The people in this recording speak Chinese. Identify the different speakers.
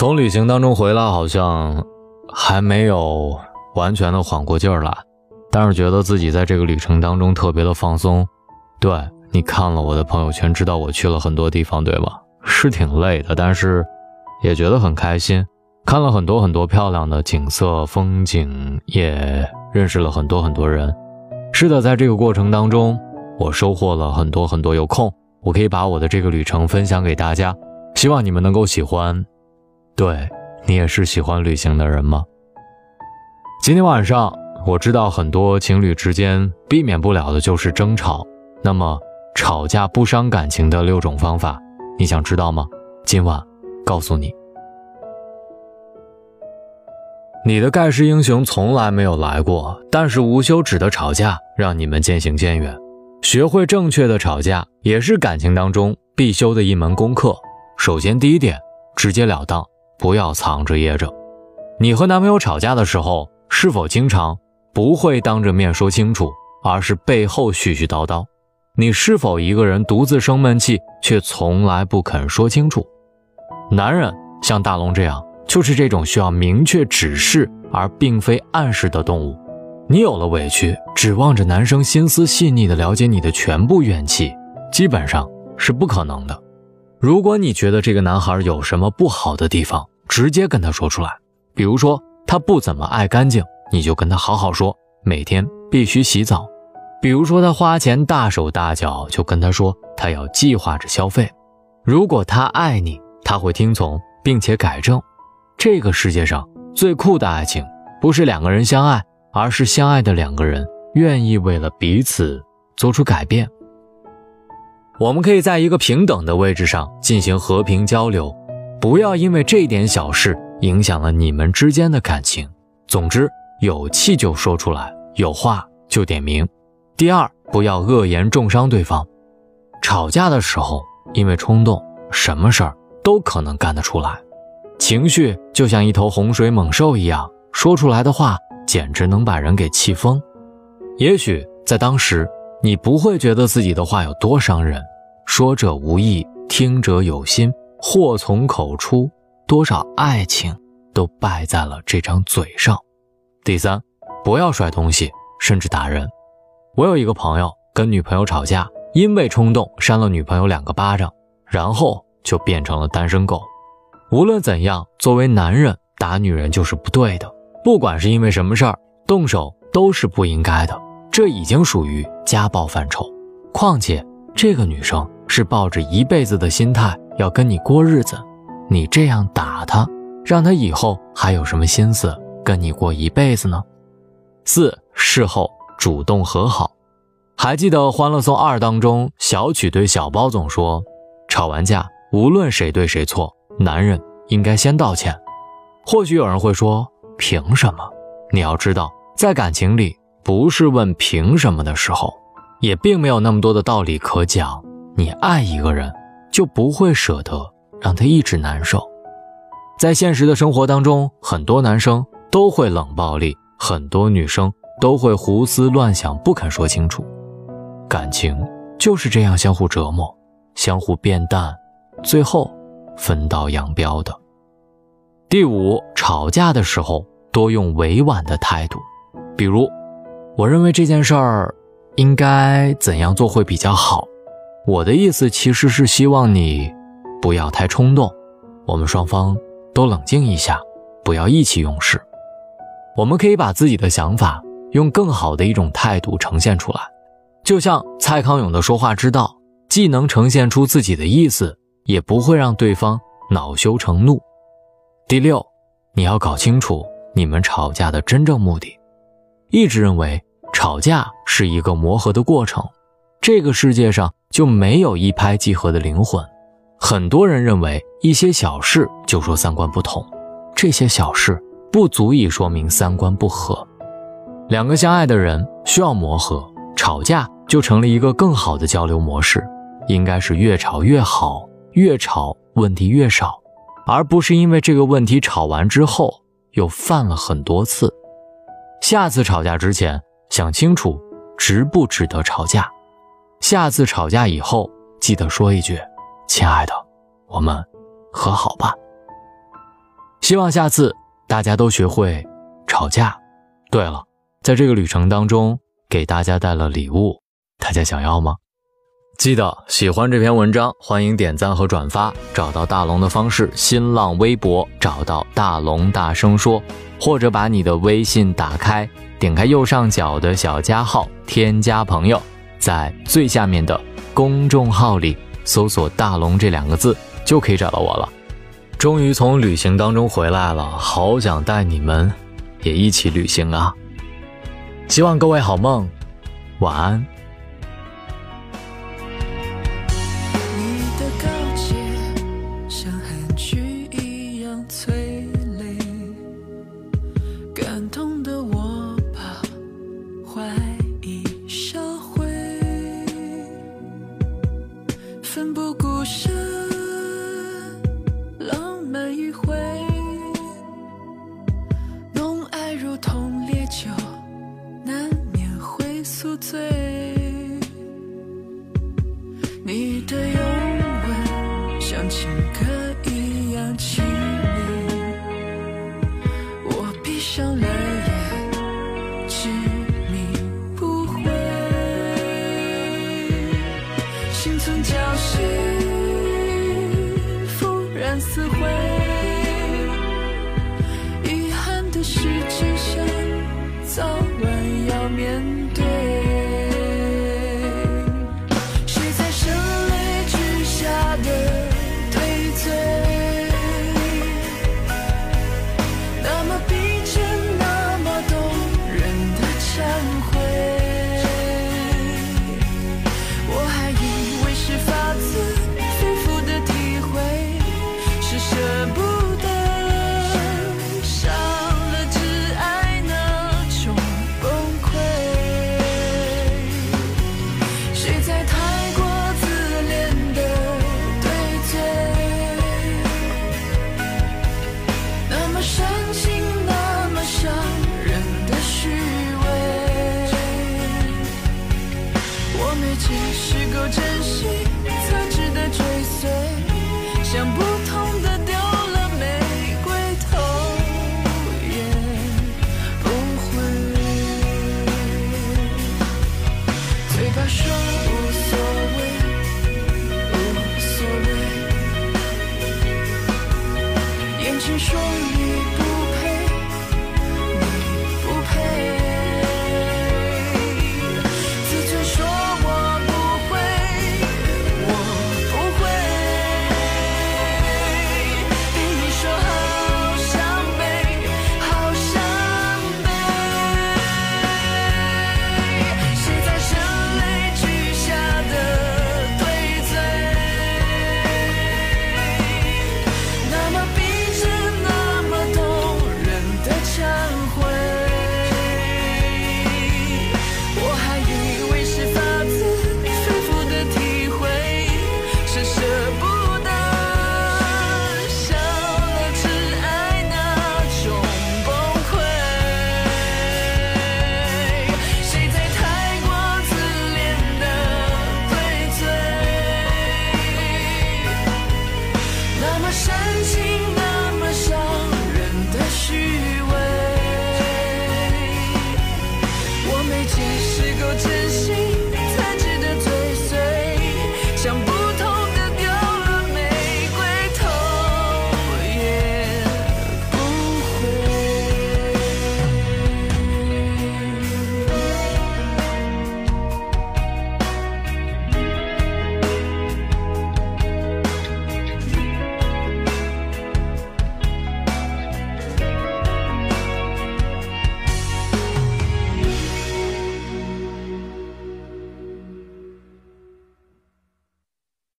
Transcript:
Speaker 1: 从旅行当中回来，好像还没有完全的缓过劲儿来，但是觉得自己在这个旅程当中特别的放松。对你看了我的朋友圈，知道我去了很多地方，对吧？是挺累的，但是也觉得很开心，看了很多很多漂亮的景色风景，也认识了很多很多人。是的，在这个过程当中，我收获了很多很多。有空我可以把我的这个旅程分享给大家，希望你们能够喜欢。对你也是喜欢旅行的人吗？今天晚上我知道很多情侣之间避免不了的就是争吵，那么吵架不伤感情的六种方法。你想知道吗？今晚告诉你。你的盖世英雄从来没有来过，但是无休止的吵架让你们渐行渐远。学会正确的吵架也是感情当中必修的一门功课。首先，第一点，直截了当，不要藏着掖着。你和男朋友吵架的时候，是否经常不会当着面说清楚，而是背后絮絮叨叨？你是否一个人独自生闷气，却从来不肯说清楚？男人像大龙这样，就是这种需要明确指示而并非暗示的动物。你有了委屈，指望着男生心思细腻的了解你的全部怨气，基本上是不可能的。如果你觉得这个男孩有什么不好的地方，直接跟他说出来。比如说他不怎么爱干净，你就跟他好好说，每天必须洗澡。比如说他花钱大手大脚，就跟他说他要计划着消费。如果他爱你，他会听从并且改正。这个世界上最酷的爱情，不是两个人相爱，而是相爱的两个人愿意为了彼此做出改变。我们可以在一个平等的位置上进行和平交流，不要因为这点小事影响了你们之间的感情。总之，有气就说出来，有话就点名。第二，不要恶言重伤对方。吵架的时候，因为冲动，什么事儿都可能干得出来。情绪就像一头洪水猛兽一样，说出来的话简直能把人给气疯。也许在当时，你不会觉得自己的话有多伤人，说者无意，听者有心，祸从口出，多少爱情都败在了这张嘴上。第三，不要摔东西，甚至打人。我有一个朋友跟女朋友吵架，因为冲动扇了女朋友两个巴掌，然后就变成了单身狗。无论怎样，作为男人打女人就是不对的，不管是因为什么事儿，动手都是不应该的，这已经属于家暴范畴。况且这个女生是抱着一辈子的心态要跟你过日子，你这样打她，让她以后还有什么心思跟你过一辈子呢？四事后。主动和好，还记得《欢乐颂二》当中，小曲对小包总说：“吵完架，无论谁对谁错，男人应该先道歉。”或许有人会说：“凭什么？”你要知道，在感情里，不是问凭什么的时候，也并没有那么多的道理可讲。你爱一个人，就不会舍得让他一直难受。在现实的生活当中，很多男生都会冷暴力，很多女生。都会胡思乱想，不肯说清楚。感情就是这样相互折磨，相互变淡，最后分道扬镳的。第五，吵架的时候多用委婉的态度，比如，我认为这件事儿应该怎样做会比较好。我的意思其实是希望你不要太冲动，我们双方都冷静一下，不要意气用事。我们可以把自己的想法。用更好的一种态度呈现出来，就像蔡康永的说话之道，既能呈现出自己的意思，也不会让对方恼羞成怒。第六，你要搞清楚你们吵架的真正目的。一直认为吵架是一个磨合的过程，这个世界上就没有一拍即合的灵魂。很多人认为一些小事就说三观不同，这些小事不足以说明三观不合。两个相爱的人需要磨合，吵架就成了一个更好的交流模式，应该是越吵越好，越吵问题越少，而不是因为这个问题吵完之后又犯了很多次。下次吵架之前想清楚值不值得吵架，下次吵架以后记得说一句：“亲爱的，我们和好吧。”希望下次大家都学会吵架。对了，在这个旅程当中，给大家带了礼物，大家想要吗？记得喜欢这篇文章，欢迎点赞和转发。找到大龙的方式：新浪微博找到大龙大声说，或者把你的微信打开，点开右上角的小加号，添加朋友，在最下面的公众号里搜索“大龙”这两个字，就可以找到我了。终于从旅行当中回来了，好想带你们也一起旅行啊！希望各位好梦，晚安。
Speaker 2: 你的拥吻像情歌一样凄美，我闭上了眼，执迷不悔，心存侥幸，风然死灰。被解释，够真心。